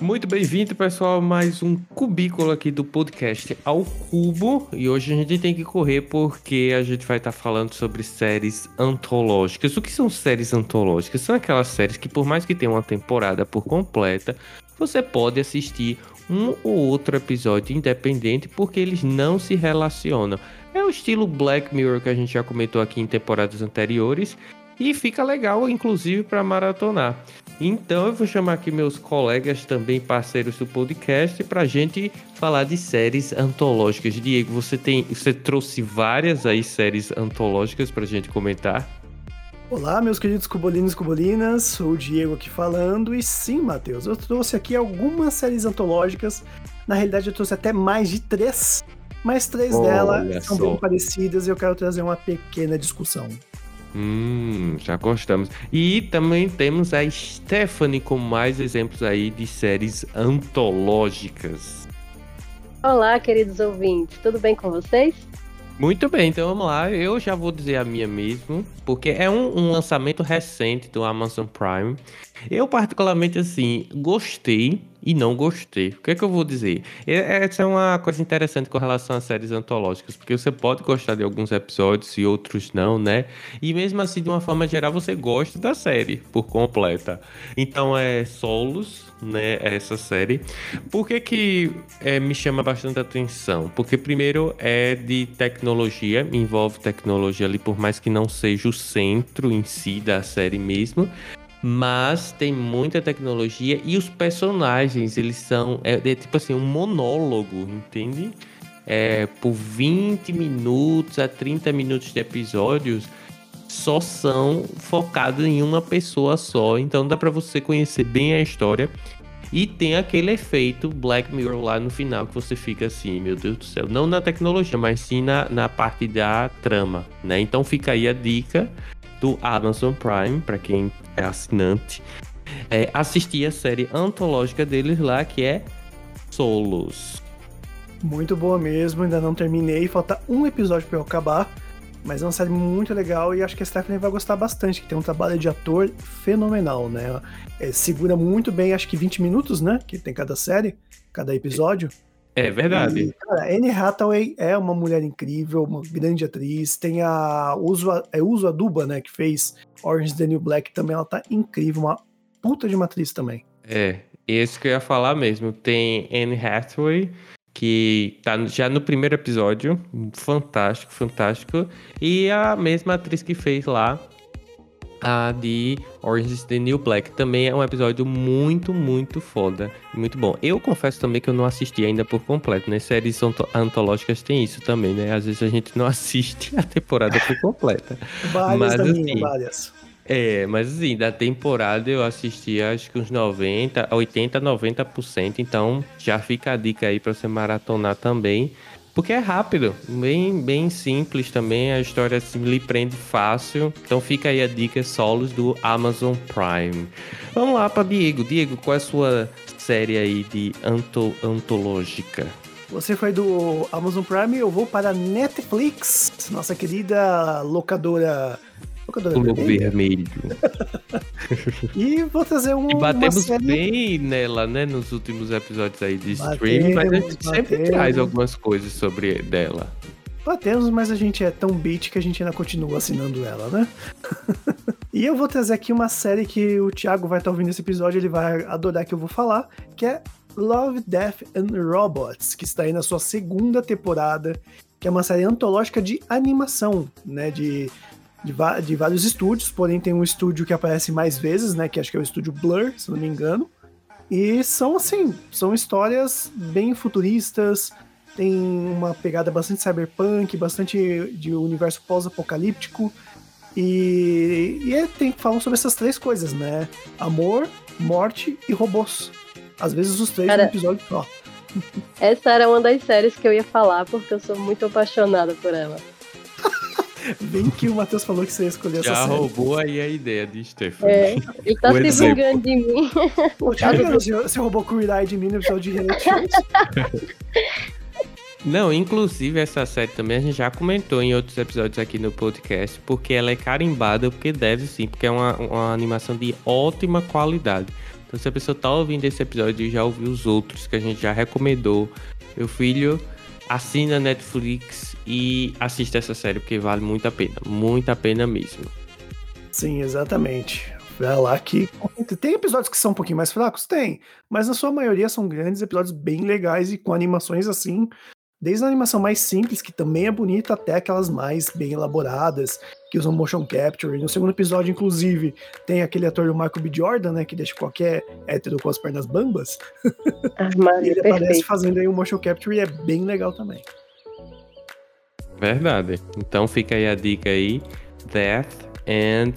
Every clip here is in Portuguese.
Muito bem-vindo, pessoal, mais um cubículo aqui do podcast ao cubo. E hoje a gente tem que correr porque a gente vai estar falando sobre séries antológicas. O que são séries antológicas? São aquelas séries que, por mais que tenham uma temporada por completa, você pode assistir um ou outro episódio independente porque eles não se relacionam. É o estilo Black Mirror que a gente já comentou aqui em temporadas anteriores e fica legal, inclusive, para maratonar. Então eu vou chamar aqui meus colegas também parceiros do podcast para a gente falar de séries antológicas. Diego, você tem, você trouxe várias aí séries antológicas para gente comentar? Olá, meus queridos cubolinos e cubolinas, sou o Diego aqui falando e sim, Matheus, eu trouxe aqui algumas séries antológicas. Na realidade, eu trouxe até mais de três, mas três Olha delas são só. bem parecidas e eu quero trazer uma pequena discussão. Hum, já gostamos. E também temos a Stephanie com mais exemplos aí de séries antológicas. Olá, queridos ouvintes, tudo bem com vocês? Muito bem, então vamos lá. Eu já vou dizer a minha mesmo, porque é um, um lançamento recente do Amazon Prime. Eu, particularmente, assim, gostei e não gostei. O que é que eu vou dizer? E- Essa é uma coisa interessante com relação a séries antológicas, porque você pode gostar de alguns episódios e outros não, né? E mesmo assim, de uma forma geral, você gosta da série por completa. Então é Solos, né? Essa série. Por que, que é, me chama bastante atenção? Porque, primeiro, é de tecnologia, envolve tecnologia ali, por mais que não seja o centro em si da série mesmo. Mas tem muita tecnologia e os personagens, eles são. É, é tipo assim, um monólogo, entende? É, por 20 minutos a 30 minutos de episódios só são focados em uma pessoa só. Então dá pra você conhecer bem a história. E tem aquele efeito Black Mirror lá no final que você fica assim, meu Deus do céu. Não na tecnologia, mas sim na, na parte da trama, né? Então fica aí a dica do Amazon Prime, para quem é assinante, é, assistir a série antológica deles lá, que é Solos. Muito boa mesmo, ainda não terminei, falta um episódio pra eu acabar, mas é uma série muito legal e acho que a Stephanie vai gostar bastante, que tem um trabalho de ator fenomenal, né? É, segura muito bem, acho que 20 minutos, né? Que tem cada série, cada episódio. É verdade. E, cara, Anne Hathaway é uma mulher incrível, uma grande atriz. Tem a Uso, é Uso Aduba, né, que fez Orange is the New Black, também ela tá incrível, uma puta de uma atriz também. É, esse que eu ia falar mesmo. Tem Anne Hathaway, que tá já no primeiro episódio. Fantástico, fantástico. E a mesma atriz que fez lá a de Orange is the New Black. Também é um episódio muito, muito foda. e Muito bom. Eu confesso também que eu não assisti ainda por completo, né? Séries anto- antológicas tem isso também, né? Às vezes a gente não assiste a temporada por completa. Várias Mas, minha, assim, várias. É, mas assim, da temporada eu assisti acho que uns 90, 80, 90%, então já fica a dica aí pra você maratonar também. Porque é rápido, bem, bem simples também, a história assim, lhe prende fácil. Então fica aí a dica solos do Amazon Prime. Vamos lá para Diego. Diego, qual é a sua série aí de anto, antológica? Você foi do Amazon Prime, eu vou para Netflix, nossa querida locadora. Locadora. Vermelho. E vou trazer um, E batemos série. bem nela, né, nos últimos episódios aí de streaming, mas a Batemos, gente sempre batemos. traz algumas coisas sobre dela. Batemos, mas a gente é tão beat que a gente ainda continua assinando ela, né? e eu vou trazer aqui uma série que o Thiago vai estar ouvindo esse episódio, ele vai adorar que eu vou falar, que é Love, Death and Robots, que está aí na sua segunda temporada, que é uma série antológica de animação, né? De, de, de vários estúdios, porém tem um estúdio que aparece mais vezes, né? Que acho que é o estúdio Blur, se não me engano. E são assim, são histórias bem futuristas, tem uma pegada bastante cyberpunk, bastante de universo pós-apocalíptico. E, e é, tem, falam sobre essas três coisas, né? Amor, morte e robôs. Às vezes os três Cara, no episódio só. Essa era uma das séries que eu ia falar, porque eu sou muito apaixonada por ela. Bem que o Matheus falou que você ia escolher essa Já série. roubou aí a ideia de Stephanie. É, ele tá O se exemplo. vingando de mim. Pô, já viu, você, roubou Queer Eye de mim no episódio de Reality Shows? Não, inclusive essa série também a gente já comentou em outros episódios aqui no podcast, porque ela é carimbada, porque deve sim, porque é uma, uma animação de ótima qualidade. Então se a pessoa tá ouvindo esse episódio e já ouviu os outros que a gente já recomendou, meu filho, assina Netflix e assista essa série, porque vale muito a pena, muito a pena mesmo. Sim, exatamente. Vai lá que. Tem episódios que são um pouquinho mais fracos? Tem. Mas na sua maioria são grandes episódios bem legais e com animações assim. Desde a animação mais simples, que também é bonita, até aquelas mais bem elaboradas, que usam motion capture. No segundo episódio, inclusive, tem aquele ator do Michael B. Jordan, né? Que deixa qualquer hétero com as pernas bambas. Ah, E mano, ele aparece perfeito. fazendo aí o motion capture e é bem legal também. Verdade. Então fica aí a dica aí, Death and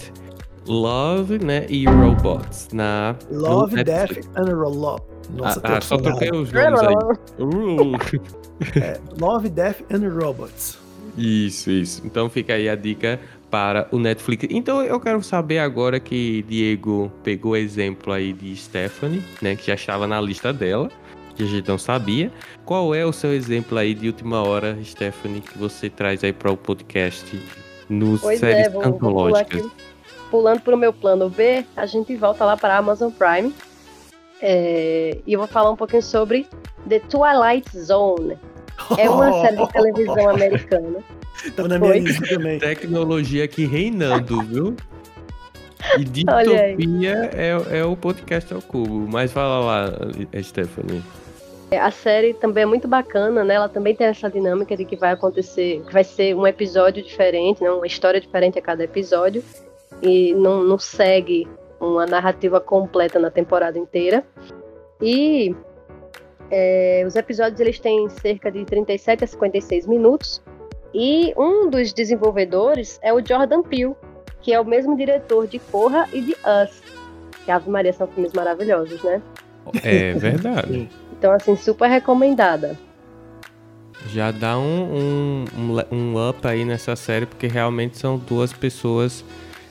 Love, né, e Robots na Love. Death and Up. Nossa, ah, ah, só troquei os nomes aí. Uh. É, Love, Death and Robots. Isso, isso. Então fica aí a dica para o Netflix. Então eu quero saber agora que Diego pegou o exemplo aí de Stephanie, né, que já estava na lista dela, que a gente não sabia. Qual é o seu exemplo aí de última hora, Stephanie, que você traz aí para o podcast nos Pois séries é, vou, vou antológicas? aqui. Pulando pro meu plano B, a gente volta lá para a Amazon Prime. É, e eu vou falar um pouquinho sobre The Twilight Zone. É uma série de televisão americana. Tava na minha Foi. lista também. Tecnologia aqui reinando, viu? E distopia é, é o podcast ao cubo. Mas fala lá, Stephanie. É, A série também é muito bacana, né? Ela também tem essa dinâmica de que vai acontecer, que vai ser um episódio diferente, né? uma história diferente a cada episódio. E não, não segue uma narrativa completa na temporada inteira. E é, os episódios eles têm cerca de 37 a 56 minutos. E um dos desenvolvedores é o Jordan Peele, que é o mesmo diretor de Corra e de Us. Que Ave Maria são filmes maravilhosos, né? É verdade. Então, assim, super recomendada. Já dá um, um, um um up aí nessa série, porque realmente são duas pessoas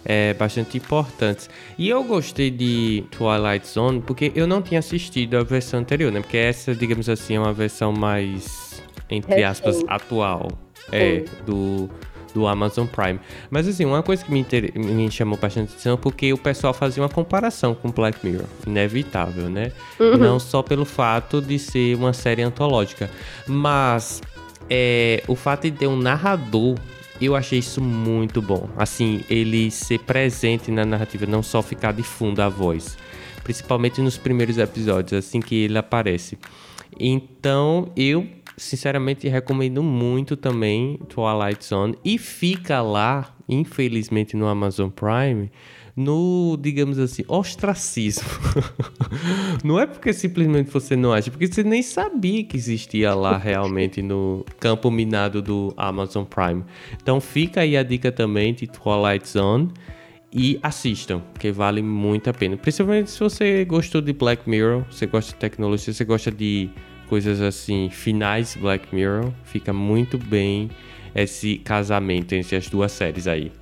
é, bastante importantes. E eu gostei de Twilight Zone porque eu não tinha assistido a versão anterior, né? Porque essa, digamos assim, é uma versão mais, entre aspas, atual. É, do, do Amazon Prime. Mas assim, uma coisa que me, inter- me chamou bastante atenção é porque o pessoal fazia uma comparação com Black Mirror. Inevitável, né? Uhum. Não só pelo fato de ser uma série antológica, mas é, o fato de ter um narrador, eu achei isso muito bom. Assim, ele ser presente na narrativa, não só ficar de fundo a voz. Principalmente nos primeiros episódios, assim que ele aparece. Então, eu sinceramente recomendo muito também Twilight Zone. E fica lá, infelizmente, no Amazon Prime, no, digamos assim, ostracismo. não é porque simplesmente você não acha, porque você nem sabia que existia lá realmente no campo minado do Amazon Prime. Então fica aí a dica também de Twilight Zone. E assistam, que vale muito a pena. Principalmente se você gostou de Black Mirror, você gosta de tecnologia, você gosta de coisas assim, finais Black Mirror, fica muito bem esse casamento entre as duas séries aí.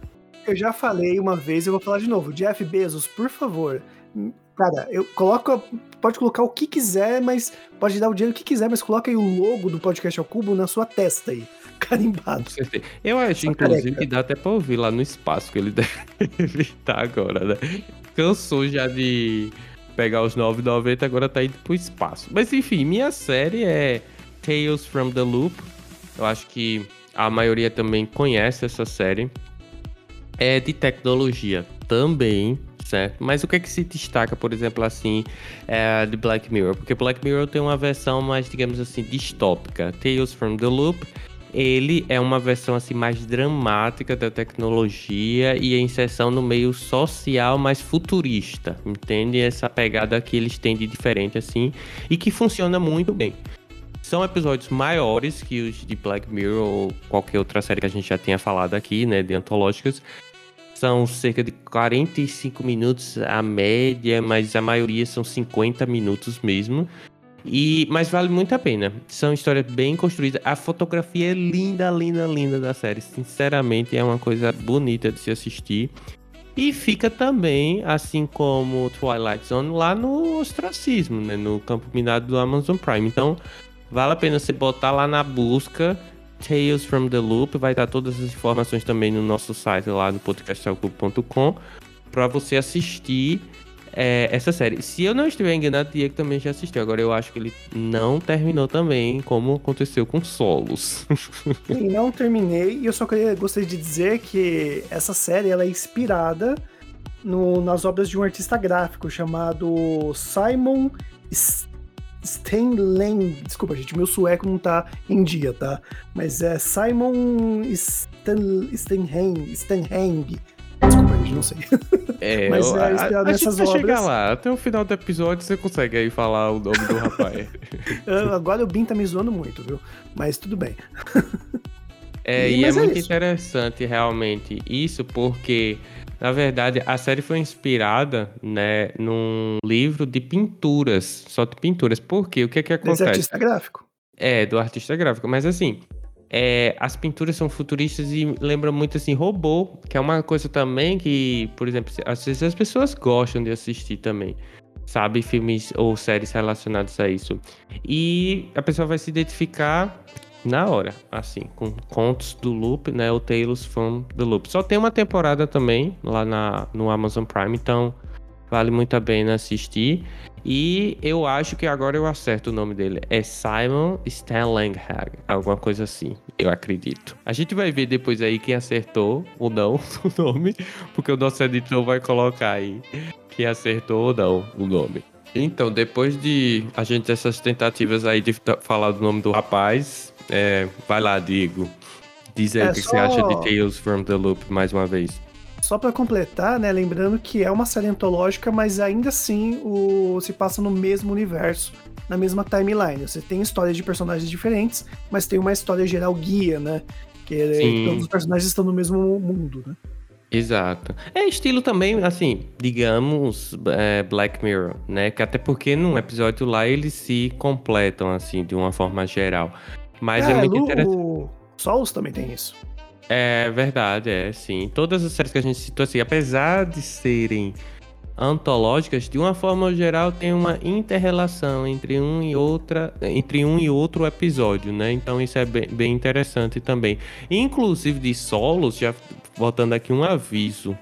Eu já falei uma vez, eu vou falar de novo. Jeff Bezos, por favor. Cara, eu coloco. Pode colocar o que quiser, mas. Pode dar o dinheiro que quiser, mas coloca aí o logo do podcast ao cubo na sua testa aí. Carimbado. Eu acho, inclusive, careca. que dá até pra ouvir lá no espaço que ele deve estar agora, né? Cansou já de pegar os 9,90, agora tá indo pro espaço. Mas enfim, minha série é Tales from the Loop. Eu acho que a maioria também conhece essa série. É de tecnologia também, certo? Mas o que é que se destaca, por exemplo, assim, é de Black Mirror? Porque Black Mirror tem uma versão mais, digamos assim, distópica. Tales from the Loop ele é uma versão assim mais dramática da tecnologia e a inserção no meio social mais futurista, entende? Essa pegada que eles têm de diferente assim e que funciona muito bem. São episódios maiores que os de Black Mirror ou qualquer outra série que a gente já tenha falado aqui, né, de antológicas. São cerca de 45 minutos a média, mas a maioria são 50 minutos mesmo. E, mas vale muito a pena. São histórias bem construídas. A fotografia é linda, linda, linda da série. Sinceramente, é uma coisa bonita de se assistir. E fica também, assim como Twilight Zone, lá no ostracismo, né? No campo minado do Amazon Prime. Então, vale a pena você botar lá na busca Tales from the Loop. Vai estar todas as informações também no nosso site lá no podcastalclub.com para você assistir é, essa série. Se eu não estiver enganado, Diego também já assistiu. Agora eu acho que ele não terminou também, como aconteceu com Solos. Sim, não terminei. E eu só queria, gostaria de dizer que essa série ela é inspirada no, nas obras de um artista gráfico chamado Simon Stanley. Desculpa, gente, meu sueco não tá em dia, tá? Mas é Simon Stan, Stanhang. Gente, não sei. É, Mas eu, é inspirado a, a nessas obras. chegar lá, até o final do episódio você consegue aí falar o nome do rapaz. Agora o Bin tá me zoando muito, viu? Mas tudo bem. É, e, e é, é muito interessante realmente isso, porque na verdade a série foi inspirada, né, num livro de pinturas, só de pinturas. Por quê? O que é que acontece? Desse artista gráfico. É, do artista gráfico. Mas assim, é, as pinturas são futuristas e lembram muito assim robô, que é uma coisa também que, por exemplo, às vezes as pessoas gostam de assistir também, sabe, filmes ou séries relacionadas a isso. E a pessoa vai se identificar na hora, assim, com contos do Loop, né, o Tales from the Loop. Só tem uma temporada também lá na, no Amazon Prime, então vale muito a pena assistir. E eu acho que agora eu acerto o nome dele. É Simon Stanlanghag, alguma coisa assim, eu acredito. A gente vai ver depois aí quem acertou ou não o nome, porque o nosso editor vai colocar aí quem acertou ou não o nome. Então, depois de a gente essas tentativas aí de falar do nome do rapaz, é, vai lá, Diego. Diz aí é o que só... você acha de Tales from the Loop mais uma vez. Só para completar, né, lembrando que é uma série antológica, mas ainda assim o, se passa no mesmo universo, na mesma timeline. Você tem histórias de personagens diferentes, mas tem uma história geral guia, né? Que é, todos os personagens estão no mesmo mundo, né? Exato. É estilo também, assim, digamos, é, Black Mirror, né? Que até porque num episódio lá eles se completam, assim, de uma forma geral. Mas é, é muito interessante. O Souls também tem isso. É verdade, é sim. Todas as séries que a gente citou, assim, apesar de serem antológicas, de uma forma geral, tem uma inter-relação entre um e outra, entre um e outro episódio, né? Então isso é bem, bem interessante também. Inclusive de solos, já voltando aqui um aviso.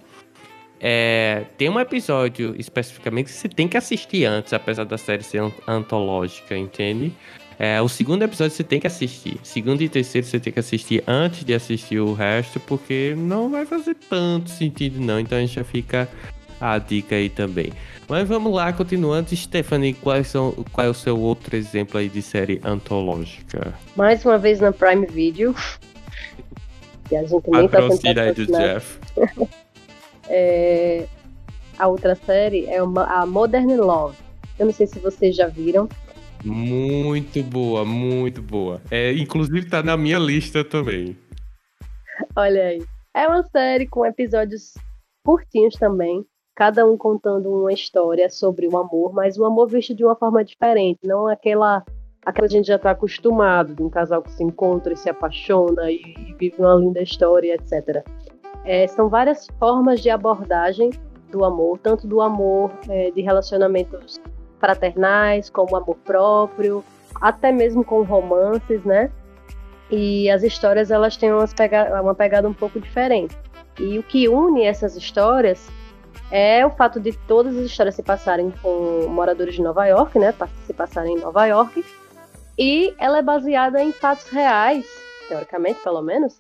É, tem um episódio especificamente que você tem que assistir antes, apesar da série ser antológica, entende? É, o segundo episódio você tem que assistir. Segundo e terceiro você tem que assistir antes de assistir o resto, porque não vai fazer tanto sentido, não. Então a gente já fica a dica aí também. Mas vamos lá, continuando. Stephanie, quais são, qual é o seu outro exemplo aí de série antológica? Mais uma vez na Prime Video. E a gente nem tá aí do Jeff. é, a outra série é uma, a Modern Love. Eu não sei se vocês já viram. Muito boa, muito boa. É, inclusive tá na minha lista também. Olha aí. É uma série com episódios curtinhos também, cada um contando uma história sobre o amor, mas o amor visto de uma forma diferente, não aquela aquela que a gente já está acostumado, de um casal que se encontra e se apaixona e, e vive uma linda história, etc. É, são várias formas de abordagem do amor, tanto do amor é, de relacionamentos fraternais, como amor próprio, até mesmo com romances, né? E as histórias elas têm uma pegada, uma pegada um pouco diferente. E o que une essas histórias é o fato de todas as histórias se passarem com moradores de Nova York, né? Se passarem em Nova York. E ela é baseada em fatos reais, teoricamente, pelo menos,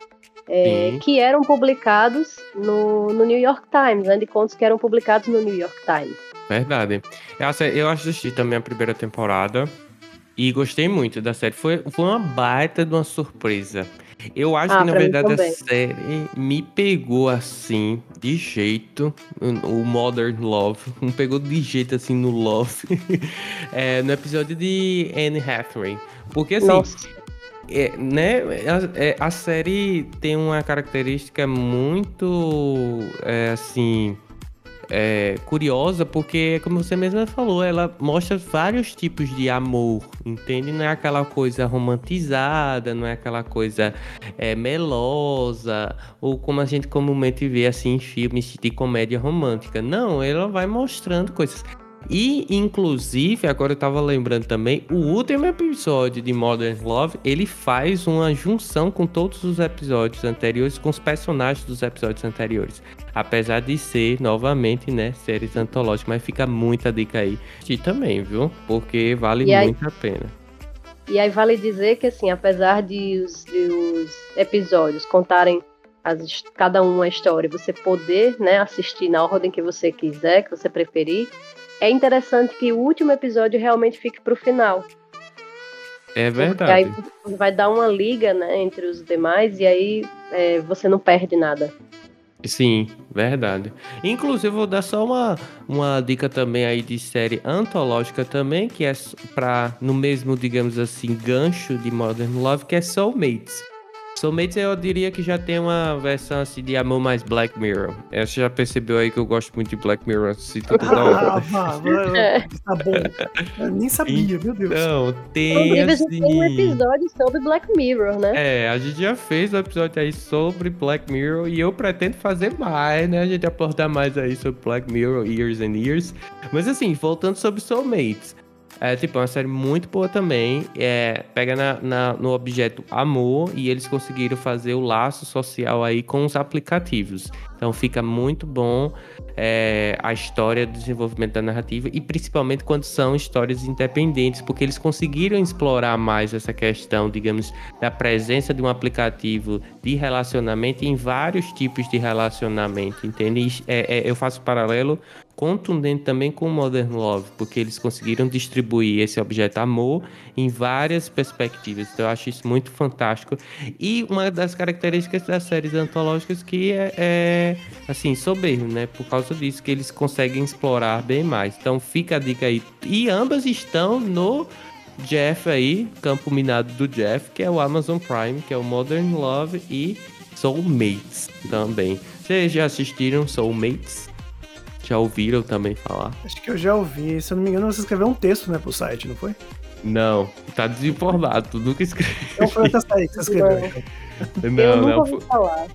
é, que eram publicados no, no New York Times, né? De contos que eram publicados no New York Times. Verdade. Eu assisti também a primeira temporada e gostei muito da série. Foi, foi uma baita de uma surpresa. Eu acho ah, que, na verdade, a série me pegou assim, de jeito. O Modern Love. Me pegou de jeito assim no Love. é, no episódio de Anne Hathaway. Porque assim. É, né, a, é, a, série tem uma característica muito é, assim é, curiosa porque, como você mesma falou, ela mostra vários tipos de amor, entende? Não é aquela coisa romantizada, não é aquela coisa é, melosa, ou como a gente comumente vê assim em filmes de comédia romântica. Não, ela vai mostrando coisas. E, inclusive, agora eu tava lembrando também, o último episódio de Modern Love, ele faz uma junção com todos os episódios anteriores, com os personagens dos episódios anteriores. Apesar de ser, novamente, né, séries antológicas, mas fica muita dica aí. E também, viu? Porque vale muito a pena. E aí vale dizer que, assim, apesar de os, de os episódios contarem as, cada uma história, você poder, né, assistir na ordem que você quiser, que você preferir, é interessante que o último episódio realmente fique pro final. É verdade. Porque aí vai dar uma liga, né, entre os demais e aí é, você não perde nada. Sim, verdade. Inclusive, vou dar só uma, uma dica também aí de série antológica também, que é para no mesmo, digamos assim, gancho de Modern Love, que é Soulmates. Soulmates eu diria que já tem uma versão assim de amor mais Black Mirror. Você já percebeu aí que eu gosto muito de Black Mirror, assim, tudo da hora. Ah, tá bom. Eu nem sabia, meu Deus. Não, tem assim... tem um episódio sobre Black Mirror, né? É, a gente já fez um episódio aí sobre Black Mirror e eu pretendo fazer mais, né? A gente abordar mais aí sobre Black Mirror, Years and Years. Mas assim, voltando sobre Soulmates. É, tipo, é uma série muito boa também. É, pega na, na, no objeto amor e eles conseguiram fazer o laço social aí com os aplicativos. Então fica muito bom é, a história do desenvolvimento da narrativa e principalmente quando são histórias independentes, porque eles conseguiram explorar mais essa questão, digamos, da presença de um aplicativo de relacionamento em vários tipos de relacionamento, entende? É, é, eu faço paralelo contundente também com Modern Love, porque eles conseguiram distribuir esse objeto amor em várias perspectivas. Então eu acho isso muito fantástico. E uma das características das séries antológicas que é, é assim, soberbo, né? Por causa disso que eles conseguem explorar bem mais. Então fica a dica aí. E ambas estão no Jeff aí, campo minado do Jeff, que é o Amazon Prime, que é o Modern Love e Soulmates também. Vocês já assistiram Soulmates? Já ouviram também falar? Acho que eu já ouvi. Se eu não me engano, você escreveu um texto, né, pro site, não foi? Não, tá desinformado, tu nunca escreveu. Não foi outra série que você escreveu. Não, não. Eu nunca ouvi falar.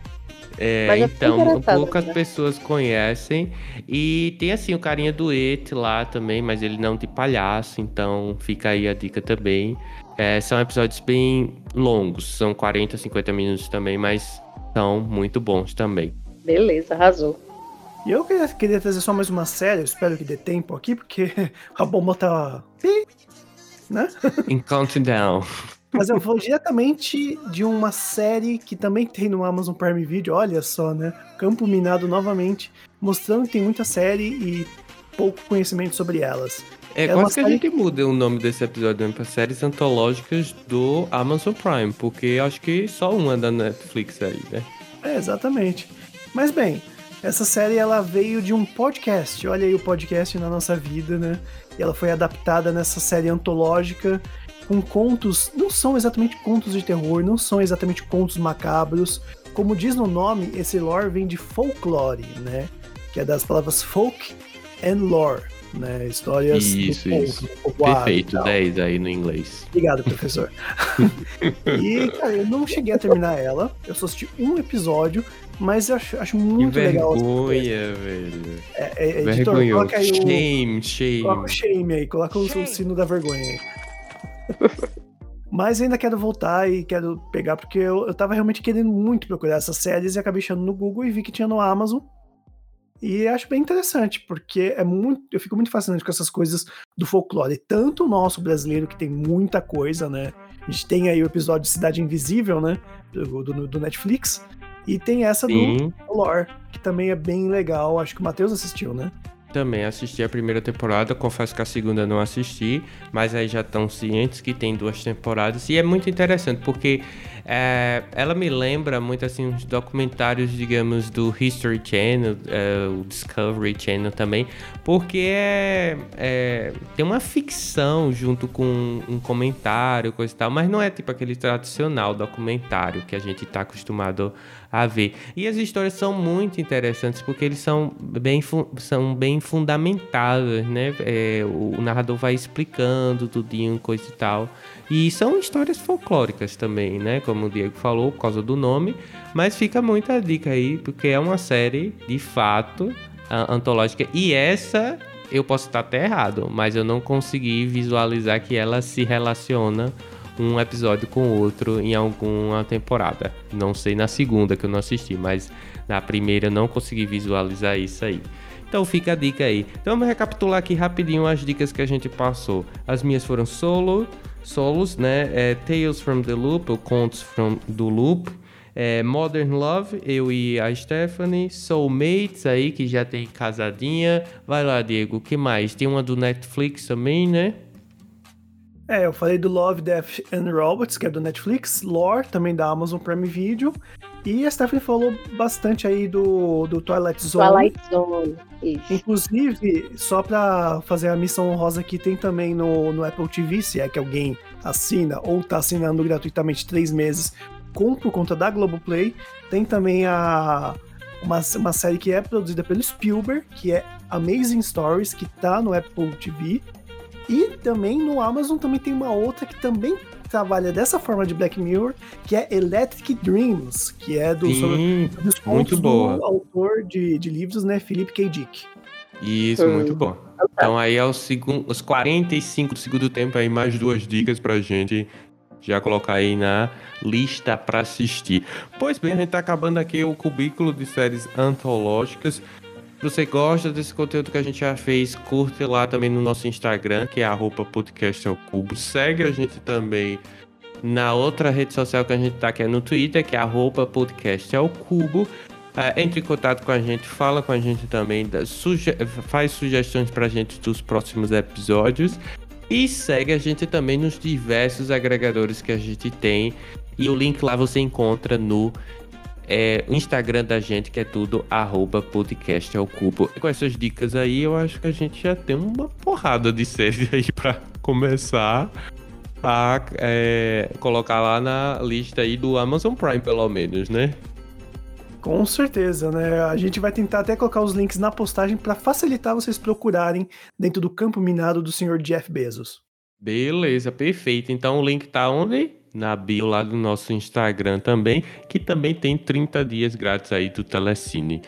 É, então, poucas né? pessoas conhecem. E tem assim o carinha do Et lá também, mas ele não de palhaço, então fica aí a dica também. É, são episódios bem longos, são 40, 50 minutos também, mas são muito bons também. Beleza, arrasou. E eu queria, queria trazer só mais uma série, eu espero que dê tempo aqui, porque a bomba tá. né? Em countdown. Mas eu vou diretamente de uma série que também tem no Amazon Prime Video, olha só, né? Campo Minado novamente, mostrando que tem muita série e pouco conhecimento sobre elas. É, é quase que série... a gente muda o nome desse episódio né, para séries antológicas do Amazon Prime, porque acho que só uma da Netflix aí, né? É, exatamente. Mas bem, essa série ela veio de um podcast. Olha aí o podcast na nossa vida, né? E ela foi adaptada nessa série antológica com contos, não são exatamente contos de terror, não são exatamente contos macabros. Como diz no nome, esse lore vem de folklore, né? Que é das palavras folk and lore, né? Histórias isso, do isso. Popular, Perfeito, 10 aí no inglês. Obrigado, professor. e, cara, eu não cheguei a terminar ela, eu só assisti um episódio, mas eu acho, acho muito que legal. Vergonha, velho. É, é, editor, coloca aí o. Shame, shame. Coloca o shame aí, coloca o, o sino da vergonha aí. Mas ainda quero voltar e quero pegar, porque eu, eu tava realmente querendo muito procurar essas séries e acabei achando no Google e vi que tinha no Amazon. E acho bem interessante, porque é muito. Eu fico muito fascinado com essas coisas do folclore. Tanto o nosso brasileiro, que tem muita coisa, né? A gente tem aí o episódio Cidade Invisível, né? Do, do, do Netflix. E tem essa Sim. do Lore, que também é bem legal. Acho que o Matheus assistiu, né? Também assisti a primeira temporada, confesso que a segunda não assisti, mas aí já estão cientes que tem duas temporadas. E é muito interessante, porque É, ela me lembra muito assim os documentários, digamos, do History Channel, é, o Discovery Channel também, porque é, é, tem uma ficção junto com um comentário, coisa e tal, mas não é tipo aquele tradicional documentário que a gente está acostumado a ver. E as histórias são muito interessantes porque eles são bem, são bem fundamentadas, né? É, o, narrador vai explicando tudinho, coisa e tal. E são histórias folclóricas também, né? Como o Diego falou, por causa do nome. Mas fica muita dica aí, porque é uma série, de fato, antológica. E essa, eu posso estar até errado, mas eu não consegui visualizar que ela se relaciona um episódio com o outro em alguma temporada. Não sei na segunda que eu não assisti, mas na primeira eu não consegui visualizar isso aí. Então fica a dica aí. Então vamos recapitular aqui rapidinho as dicas que a gente passou. As minhas foram solo, solos, né? É, Tales from the Loop, ou Contos from, do Loop. É, Modern Love, eu e a Stephanie. Soulmates aí, que já tem casadinha. Vai lá, Diego, que mais? Tem uma do Netflix também, né? É, eu falei do Love, Death and Robots, que é do Netflix, Lore, também da Amazon Prime Video, e a Stephanie falou bastante aí do, do Twilight Zone. Twilight Zone, isso. Inclusive, só pra fazer a missão honrosa aqui, tem também no, no Apple TV, se é que alguém assina ou tá assinando gratuitamente três meses com, por conta da Globoplay, tem também a, uma, uma série que é produzida pelo Spielberg, que é Amazing Stories, que tá no Apple TV, e também no Amazon também tem uma outra que também trabalha dessa forma de Black Mirror, que é Electric Dreams, que é do, Sim, sobre, dos muito boa. do autor de, de livros, né, Philip K. Dick. Isso, hum. muito bom. Então aí aos, segundo, aos 45 do segundo tempo aí mais duas dicas pra gente já colocar aí na lista para assistir. Pois bem, a gente tá acabando aqui o cubículo de séries antológicas. Se você gosta desse conteúdo que a gente já fez, curte lá também no nosso Instagram, que é arroba podcast ao cubo. Segue a gente também na outra rede social que a gente tá, que é no Twitter, que é arroba podcast ao cubo. Uh, entre em contato com a gente, fala com a gente também, suge faz sugestões pra gente dos próximos episódios. E segue a gente também nos diversos agregadores que a gente tem. E o link lá você encontra no é, o Instagram da gente, que é tudo arroba podcast ao cubo. E com essas dicas aí, eu acho que a gente já tem uma porrada de séries aí pra começar a é, colocar lá na lista aí do Amazon Prime, pelo menos, né? Com certeza, né? A gente vai tentar até colocar os links na postagem para facilitar vocês procurarem dentro do campo minado do senhor Jeff Bezos. Beleza, perfeito. Então o link tá onde? Na bio lá do nosso Instagram também, que também tem 30 dias grátis aí do Telecine.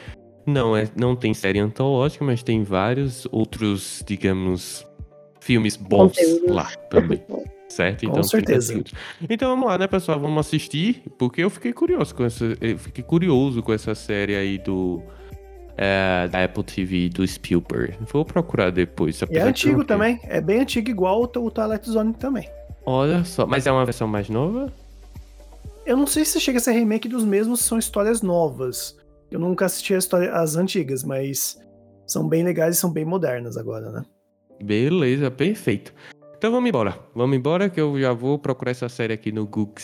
Não, é, não tem série antológica, mas tem vários outros, digamos, filmes bons Conteúdos. lá também. certo? Então, Com certeza. Então vamos lá, né, pessoal? Vamos assistir, porque eu fiquei curioso com essa, fiquei curioso com essa série aí do é, da Apple TV do Spielberg. Vou procurar depois. é antigo também, é bem antigo, igual o, o Twilight Zone também. Olha só, mas é uma versão mais nova? Eu não sei se chega a ser remake dos mesmos, são histórias novas. Eu nunca assisti a história, as antigas, mas são bem legais e são bem modernas agora, né? Beleza, perfeito. Então vamos embora. Vamos embora que eu já vou procurar essa série aqui no Google.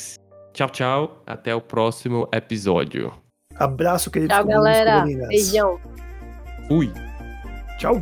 Tchau, tchau. Até o próximo episódio. Abraço, queridos. Tchau, galera. Beijão. Fui. Tchau.